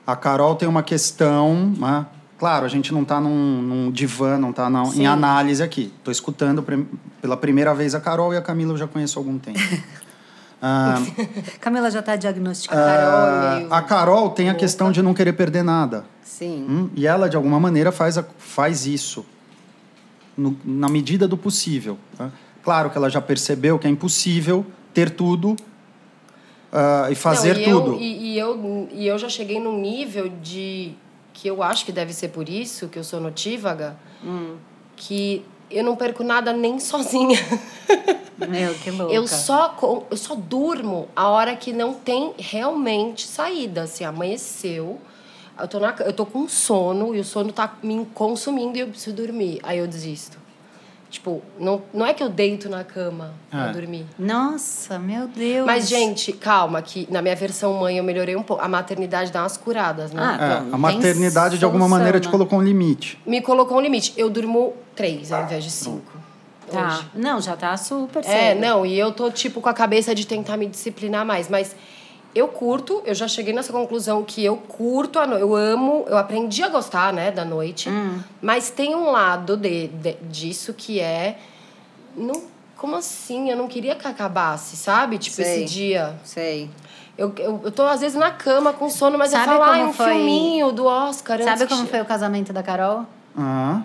a Carol tem uma questão. Né? Claro, a gente não está num, num divã, não está em análise aqui. Estou escutando pela primeira vez a Carol e a Camila eu já conheço há algum tempo. Ah, Camila já está A diagnosticada. Carol ah, é meio a Carol tem a questão de não querer perder nada. Sim. Hum, E ela, de alguma maneira, faz, a- faz isso. no- na medida do possível. tá? Claro que ela já percebeu que é impossível ter tudo ah, e fazer Não, e eu- tudo. e, e eu, e eu já cheguei num nível de. que eu acho que deve ser por isso que eu sou notívaga, Hum. que eu não perco nada nem sozinha. Meu, que louca. Eu só, eu só durmo a hora que não tem realmente saída. Assim, amanheceu, eu tô, na, eu tô com sono e o sono tá me consumindo e eu preciso dormir. Aí eu desisto. Tipo, não, não é que eu deito na cama pra É. dormir. Nossa, meu Deus. Mas, gente, calma, que na minha versão mãe eu melhorei um pouco. A maternidade dá umas curadas, né? Ah, É, Então, a maternidade, de alguma maneira, te né? colocou um limite. Me colocou um limite. Eu durmo três ao invés de cinco. Tá. Hoje. Não, já tá super É, cedo. não, e eu tô, tipo, com a cabeça de tentar me disciplinar mais. Mas eu curto, eu já cheguei nessa conclusão que eu curto a noite. Eu amo, eu aprendi a gostar, né, da noite. Hum. Mas tem um lado de, de- disso que é. Não como assim? Eu não queria que acabasse, sabe? Tipo, Sei. esse dia. Sei. Eu, eu, eu tô, às vezes, na cama com sono, mas Sabe eu falo, como um foi- filminho do Oscar. Sabe como che- foi o casamento da Carol? Ah,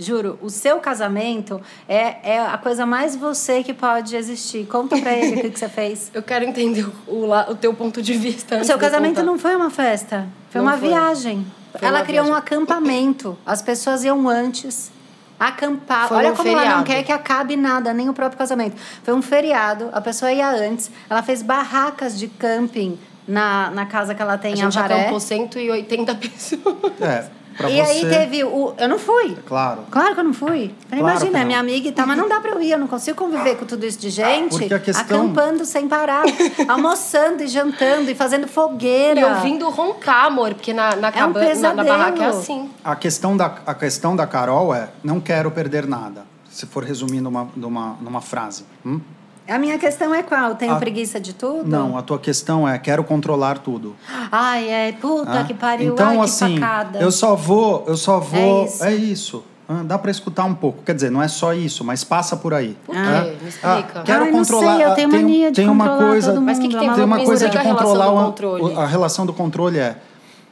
Juro, o seu casamento é, é a coisa mais você que pode existir. Conta pra ele o que, que você fez. Eu quero entender o, o, teu ponto de vista. O seu casamento não foi uma festa, foi Não uma foi. viagem. Foi Ela uma criou um viagem. acampamento. As pessoas iam antes acampar. Foi Olha num como ela não feriado. quer que acabe nada, nem o próprio casamento. Foi um feriado, a pessoa ia antes. Ela fez barracas de camping na, na casa que ela tem A em gente Avaré. acampou 180 pessoas. é, pra E você. aí teve o. Eu não fui. Claro. Claro que eu não fui. Claro imagina, é não. minha amiga e tal, mas não dá pra eu ir, eu não consigo conviver com tudo isso de gente. Porque a questão- Acampando sem parar, almoçando e jantando e fazendo fogueira. E ouvindo roncar, amor, porque na, na, É um cabana, na, na pesadelo. barraca é assim. A questão, da, a questão da Carol é: não quero perder nada. Se for resumir numa, numa, numa frase. Hum? A minha questão é qual? Tenho A- preguiça de tudo? Não, a tua questão é: quero controlar tudo. Ai, é, puta Ah, que pariu, Então, ai, que assim, facada. eu só vou, eu só vou. É isso. É isso. Ah, Dá para escutar um pouco. Quer dizer, não é só isso, mas passa por aí. Por quê? Ah, Me explica. ah, quero Ai, não controlar. sei, eu ah, tenho tem, mania de tem uma controlar coisa. todo mundo. Mas o que, que tem a ver Tem uma coisa de explica a controlar relação do controle. o- a relação do controle é.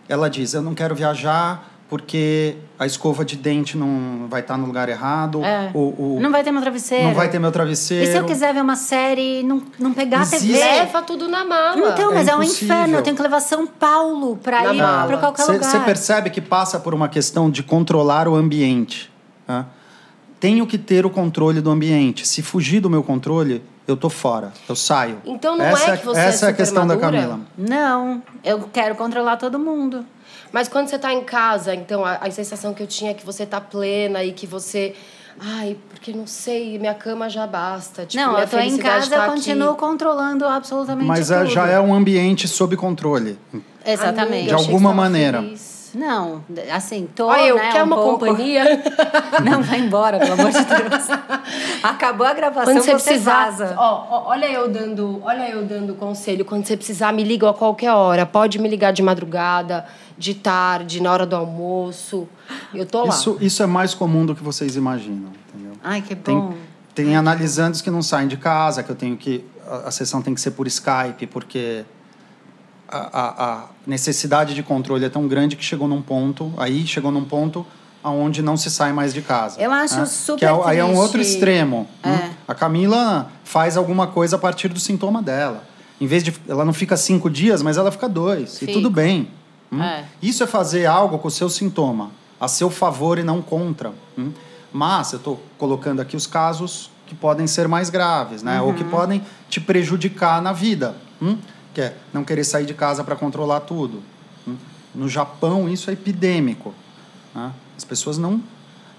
Ela diz: eu não quero viajar porque a escova de dente não vai estar no lugar errado. É. O, o- Não vai ter meu travesseiro. não vai ter meu travesseiro. E se eu quiser ver uma série e não, não pegar a TV? Existe- Leva tudo na mala. Então, É mas é, um inferno. Eu tenho que levar São Paulo pra Na ir pra qualquer Você lugar. você percebe que passa por uma questão de controlar o ambiente. né? Tenho que ter o controle do ambiente. Se fugir do meu controle, eu tô fora. Eu saio. Então não essa é que você é Essa é a questão da madura? Camila. Não, eu quero controlar todo mundo. Mas quando você tá em casa, então, a, a sensação que eu tinha é que você tá plena e que você... Ai, porque não sei, minha cama já basta. Tipo, não, eu tô em casa, tá eu aqui. continuo controlando absolutamente Mas tudo. é, já é um ambiente sob controle. Exatamente. Amiga, De alguma maneira. feliz. Não, assim, tô, Olha, eu né, quero um uma pouco... companhia. Não, vai embora, pelo amor de Deus. Acabou a gravação, Quando você você precisar, vaza. ó, ó, olha eu dando, olha eu dando conselho. Quando você precisar, me liga a qualquer hora. Pode me ligar de madrugada, de tarde, na hora do almoço. Eu tô lá. Isso, isso é mais comum do que vocês imaginam, entendeu? Ai, que Tem, bom. tem analisantes que não saem de casa, que eu tenho que. A, a sessão tem que ser por Skype, porque a, a, necessidade de controle é tão grande que chegou num ponto, aí chegou num ponto aonde não se sai mais de casa. Eu acho né? super que é, Aí é um outro extremo. É. Hum? A Camila faz alguma coisa a partir do sintoma dela. Em vez de. Ela não fica cinco dias, mas ela fica dois. Fica. E tudo bem. hum? É. Isso é fazer algo com o seu sintoma, a seu favor e não contra. hum? Mas eu estou colocando aqui os casos que podem ser mais graves, né? Ou que Uhum. podem te prejudicar na vida. hum? Que é não querer sair de casa para controlar tudo. No Japão, isso é epidêmico. né? As pessoas não,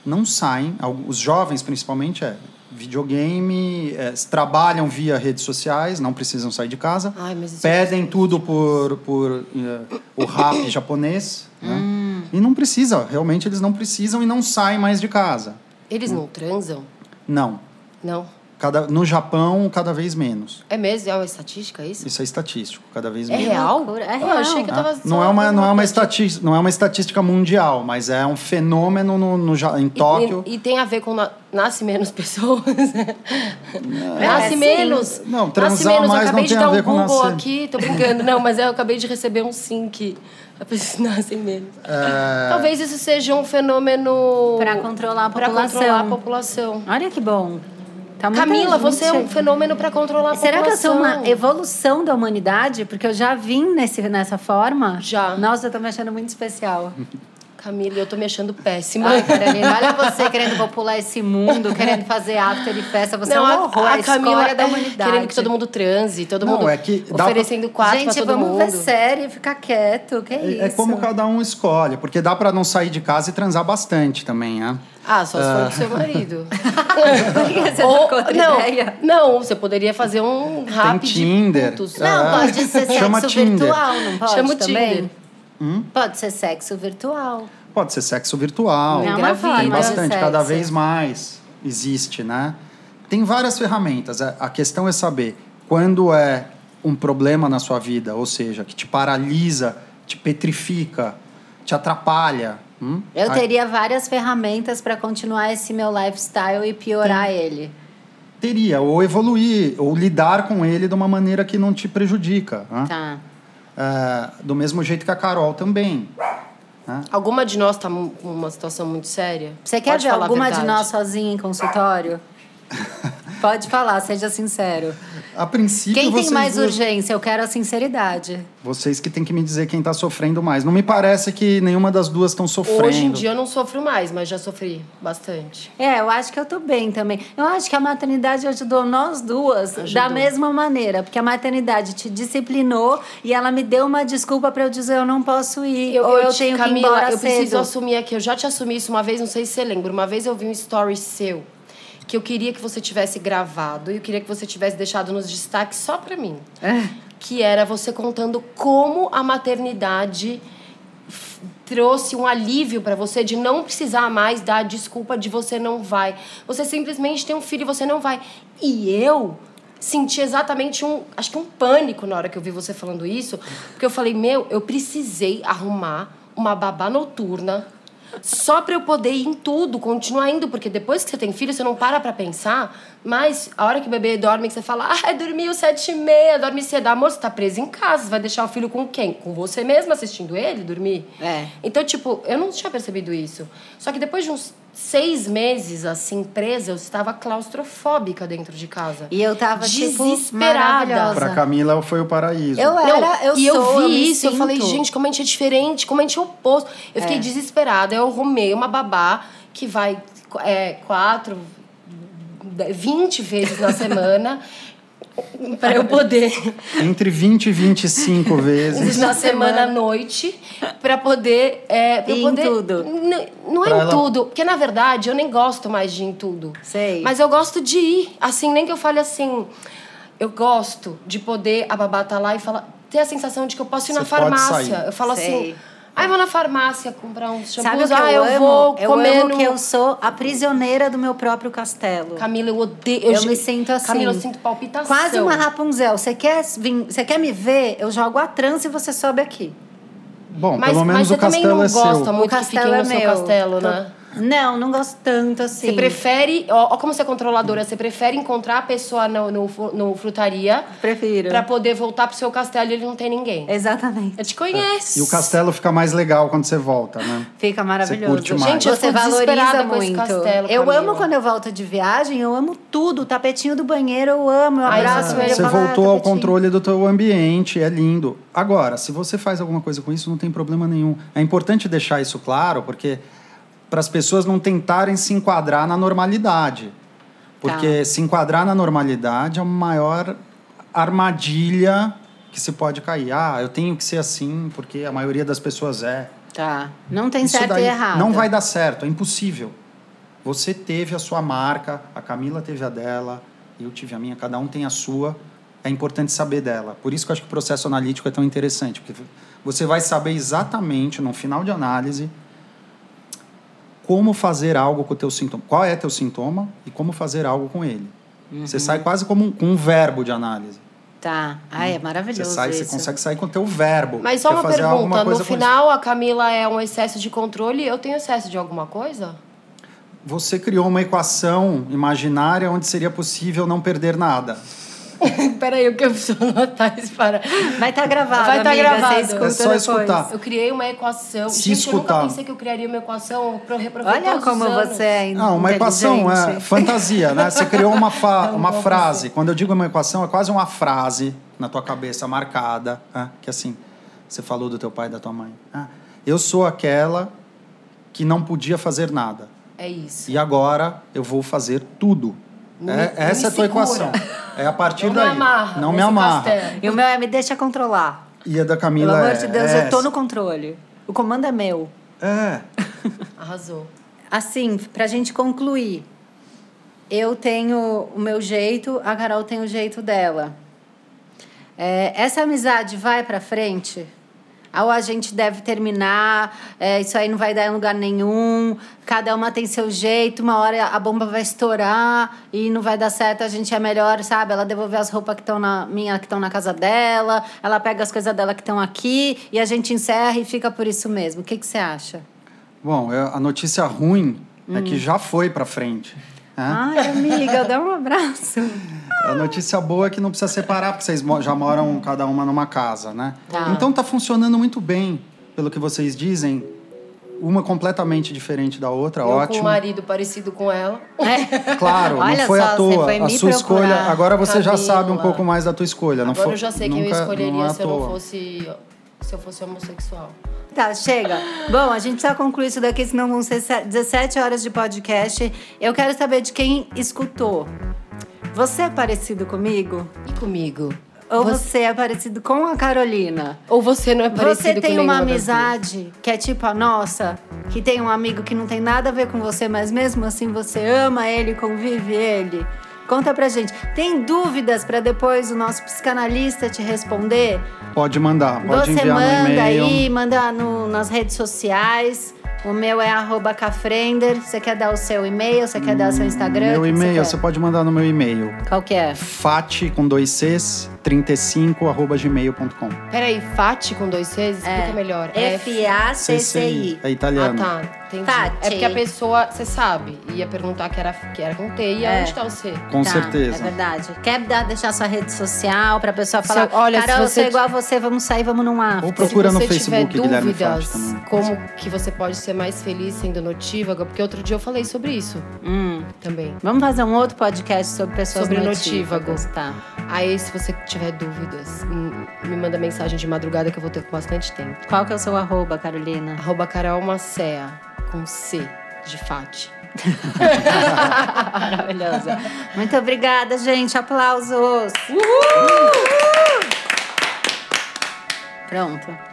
não saem, os jovens principalmente, é videogame, é, trabalham via redes sociais, não precisam sair de casa Ai, é pedem tudo por, por eh, o rap japonês. Né? Hum. E não precisa, realmente eles não precisam e não saem mais de casa. Eles não transam? Não. Não. Cada, no Japão, cada vez menos. É mesmo? É uma estatística isso? Isso é estatístico, cada vez É menos. real? é Eu real. achei que eu tava Ah, não, é uma, não, é uma estatística, não é uma estatística mundial, mas é um fenômeno no, no em E- Tóquio. E, e tem a ver com na- nasce menos pessoas. É, nasce sim. menos. Não, nasce transar menos. mais eu acabei não de tem a dar um ver com Google nascer. aqui, tô brincando. Não, mas eu acabei de receber um sim que as pessoas nascem menos. É, Talvez isso seja um fenômeno. Pra controlar a pra população. controlar a população. Olha que bom. Tá muita Camila, você é um fenômeno pra controlar a Será que eu população. sou uma evolução da humanidade? Porque eu já vim nesse, nessa forma. Já. Nossa, eu tô me achando muito especial. Camila, eu tô me achando péssima. Ai, Carolina, olha você querendo popular esse mundo, querendo fazer after e festa. Você é um a- horror, a, escória da é humanidade. querendo que todo mundo transe, todo Não, mundo é que dá oferecendo quarto Gente, pra todo vamos mundo. ver série e ficar quieto. Que é, isso? é como cada um escolhe, porque dá para não sair de casa e transar bastante também, né? Ah, só se for com seu marido. Por que você Ou- tá não, ideia? não, você poderia fazer um rap Tinder. de putos. Não, É. pode ser sexo Chama Tinder. virtual, não pode Chama o também? Tinder. Hum? Pode ser sexo virtual. Pode ser sexo virtual. É Engravida. forma Tem bastante, cada vez mais existe, né? Tem várias ferramentas. A questão é saber quando é um problema na sua vida, ou seja, que te paralisa, te petrifica, te atrapalha. hum? Eu teria várias ferramentas para continuar esse meu lifestyle e piorar ele. teria, ou evoluir, ou lidar com ele de uma maneira que não te prejudica. Né? É, do mesmo jeito que a Carol também. né? Alguma de nós tá mu- com uma situação muito séria? Você quer Pode ver alguma de nós sozinha em consultório? Pode falar, seja sincero. A princípio, Quem tem mais duas- urgência? Eu quero a sinceridade. Vocês que têm que me dizer quem está sofrendo mais. Não me parece que nenhuma das duas estão sofrendo. Hoje em dia eu não sofro mais, mas já sofri bastante. É, eu acho que eu tô bem também. Eu acho que a maternidade ajudou nós duas Ajudou. da mesma maneira, porque a maternidade te disciplinou e ela me deu uma desculpa pra eu dizer eu não posso ir ou eu, te- tenho que ir Camila, embora eu cedo. preciso assumir aqui. Eu já te assumi isso uma vez, não sei se você lembra. Uma vez eu vi um story seu que eu queria que você tivesse gravado e eu queria que você tivesse deixado nos destaques só pra mim. É. Que era você contando como a maternidade trouxe um alívio pra você de não precisar mais dar desculpa de você não vai. Você simplesmente tem um filho e você não vai. E eu senti exatamente um, acho que um pânico na hora que eu vi você falando isso, porque eu falei, meu, eu precisei arrumar uma babá noturna só pra eu poder ir em tudo, continuar indo, porque depois que você tem filho, você não para pra pensar, mas a hora que o bebê dorme, que você fala, ah, dormiu sete e meia, dorme cedo. Amor, você tá preso em casa, você vai deixar o filho com quem? Com você mesmo assistindo ele dormir? É. Então, tipo, eu não tinha percebido isso. Só que depois de uns seis meses, assim, presa, eu estava claustrofóbica dentro de casa. E eu tava, tipo, Desesperada. Para Camila foi o paraíso. Eu Não, era, eu e sou, eu vi me isso, eu falei, sinto. gente, como a gente é diferente, como a gente é oposto. Eu fiquei É. desesperada. Eu arrumei uma babá que vai é, quatro, vinte vezes na semana para eu poder Entre 20 e 25 vezes. na semana à noite para poder é, pra eu Ir em poder tudo. N- não é Pra em ela- tudo porque na verdade eu nem gosto mais de ir em tudo Sei. mas eu gosto de ir assim nem que eu fale assim eu gosto de poder a babá tá lá e falar ter a sensação de que eu posso ir Você na pode farmácia sair. eu falo Sei. assim ah, eu vou na farmácia comprar uns Sabe o shampoos que ah eu, eu amo? vou eu comer amo no que eu sou a prisioneira do meu próprio castelo. Camila eu odeio Eu, ge- me sinto assim. Camila eu sinto palpitação Quase uma Rapunzel. Você quer, vir, você quer me ver? Eu jogo a trança e você sobe aqui. Bom, mas, pelo menos mas você o castelo também não é gosta seu. muito o que fiquem castelo no é seu meu. castelo Tô- né Não, não gosto tanto assim. Você prefere, ó, ó como você é controladora, você prefere encontrar a pessoa no, no, no frutaria Prefiro. pra poder voltar pro seu castelo e ele não tem ninguém. Exatamente. Eu te conheço. E o castelo fica mais legal quando você volta, né? Fica maravilhoso. curte mais. Gente, eu você valoriza muito. castelo, eu Camila. amo quando eu volto de viagem, eu amo tudo. O tapetinho do banheiro eu amo, eu abraço ele. Você ah, voltou ao tapetinho. controle do teu ambiente, é lindo. Agora, se você faz alguma coisa com isso, não tem problema nenhum. É importante deixar isso claro, porque para as pessoas não tentarem se enquadrar na normalidade. Porque se enquadrar na normalidade é a maior armadilha que se pode cair. Ah, eu tenho que ser assim porque a maioria das pessoas é. Tá. Não tem Isso certo e errado. Não vai dar certo, é impossível. Você teve a sua marca, a Camila teve a dela, eu tive a minha, cada um tem a sua. É importante saber dela. Por isso que eu acho que o processo analítico é tão interessante, porque você vai saber exatamente no final de análise como fazer algo com o teu sintoma, qual é teu sintoma e como fazer algo com ele. Você Uhum. sai quase como um, com um verbo de análise. Tá. Ai, é Você maravilhoso sai, isso. você consegue sair com o teu verbo. Mas só é uma pergunta, no final a Camila é um excesso de controle, eu tenho excesso de alguma coisa? Você criou uma equação imaginária onde seria possível não perder nada. Peraí, eu que eu preciso anotar isso para... Vai estar gravado, Vai tá amiga, gravado. Você É só depois. escutar. Eu criei uma equação. Se Gente, eu escutar. nunca pensei que eu criaria uma equação para reprovar Olha todos como os anos. você é Não, uma equação é fantasia, né? Você criou uma, fa- uma bom frase. Quando eu digo uma equação, é quase uma frase na tua cabeça marcada, né? que assim, você falou do teu pai e da tua mãe. Ah, eu sou aquela que não podia fazer nada. É isso. E agora eu vou fazer tudo. É- me- não essa me é a tua equação. É a partir Não me daí. amarra não me amarra. castelo. E o meu é me deixa controlar. E a da Pelo Camila amor é, de Deus, é eu tô essa. no controle. O comando é meu. É. Arrasou. Assim, pra gente concluir, eu tenho o meu jeito, a Carol tem o jeito dela. É, essa amizade vai pra frente? Ou a gente deve terminar, é, isso aí não vai dar em lugar nenhum, cada uma tem seu jeito, uma hora a bomba vai estourar e não vai dar certo, a gente é melhor, sabe? Ela devolver as roupas que estão na minha que estão na casa dela, ela pega as coisas dela que estão aqui e a gente encerra e fica por isso mesmo. O que, você acha? Bom, é- a notícia ruim é Hum. que já foi para frente. Ai, amiga, dá um abraço. A notícia boa é que não precisa separar, porque vocês já moram cada uma numa casa, né? Tá. Então tá funcionando muito bem, pelo que vocês dizem. Uma completamente diferente da outra, Eu com um ótimo. marido parecido com ela. É. Claro, Olha não foi só, à você toa. foi a me sua escolha. Agora você já sabe um pouco mais da tua escolha. não Agora foi, eu já sei quem eu nunca- escolheria não é se eu não fosse. Se eu fosse homossexual. Tá, chega. Bom, a gente precisa concluir isso daqui, senão vão ser se- 17 horas de podcast. Eu quero saber de quem escutou. Você é parecido comigo? E comigo? Ou você, é parecido com a Carolina? Ou você não é parecido Você com tem nenhuma uma amizade que é tipo a nossa, que tem um amigo que não tem nada a ver com você, mas mesmo assim você ama ele, convive ele. Conta pra gente. Tem dúvidas pra depois o nosso psicanalista te responder? Pode mandar, pode Você enviar no manda e-mail. aí, manda no- nas redes sociais. O meu é arroba cafrender. Você quer dar o seu e-mail? Você quer dar o seu Instagram? Meu e-mail, você pode mandar no meu e-mail. Qual que é? fat com dois Cs, 35 arroba gmail.com. Peraí, Fati com dois Cs? Explica melhor. F-A-C-C-I. É Ah, italiano. tá. Entendi. Fati. É porque a pessoa, você sabe, ia perguntar que era, que era com T e É. onde tá o C? Com Tá, certeza. É verdade. Quer dar, deixar sua rede social pra pessoa falar, Se eu- olha, Carol, se eu você sou igual a você, vamos sair, vamos num after. Ou procura Se no você Facebook tiver Guilherme dúvidas Fati também. como que você pode ser mais feliz sendo notívaga, porque outro dia eu falei sobre isso Hum. também. Vamos fazer um outro podcast sobre pessoas Sobre notívagos, Tá. Aí, se você tiver dúvidas, hum, me manda mensagem de madrugada que eu vou ter bastante tempo. Qual que é o seu arroba, Carolina? Arroba Carol Macea, com C de Fati. Maravilhosa. Muito obrigada, gente. Aplausos. Pronto.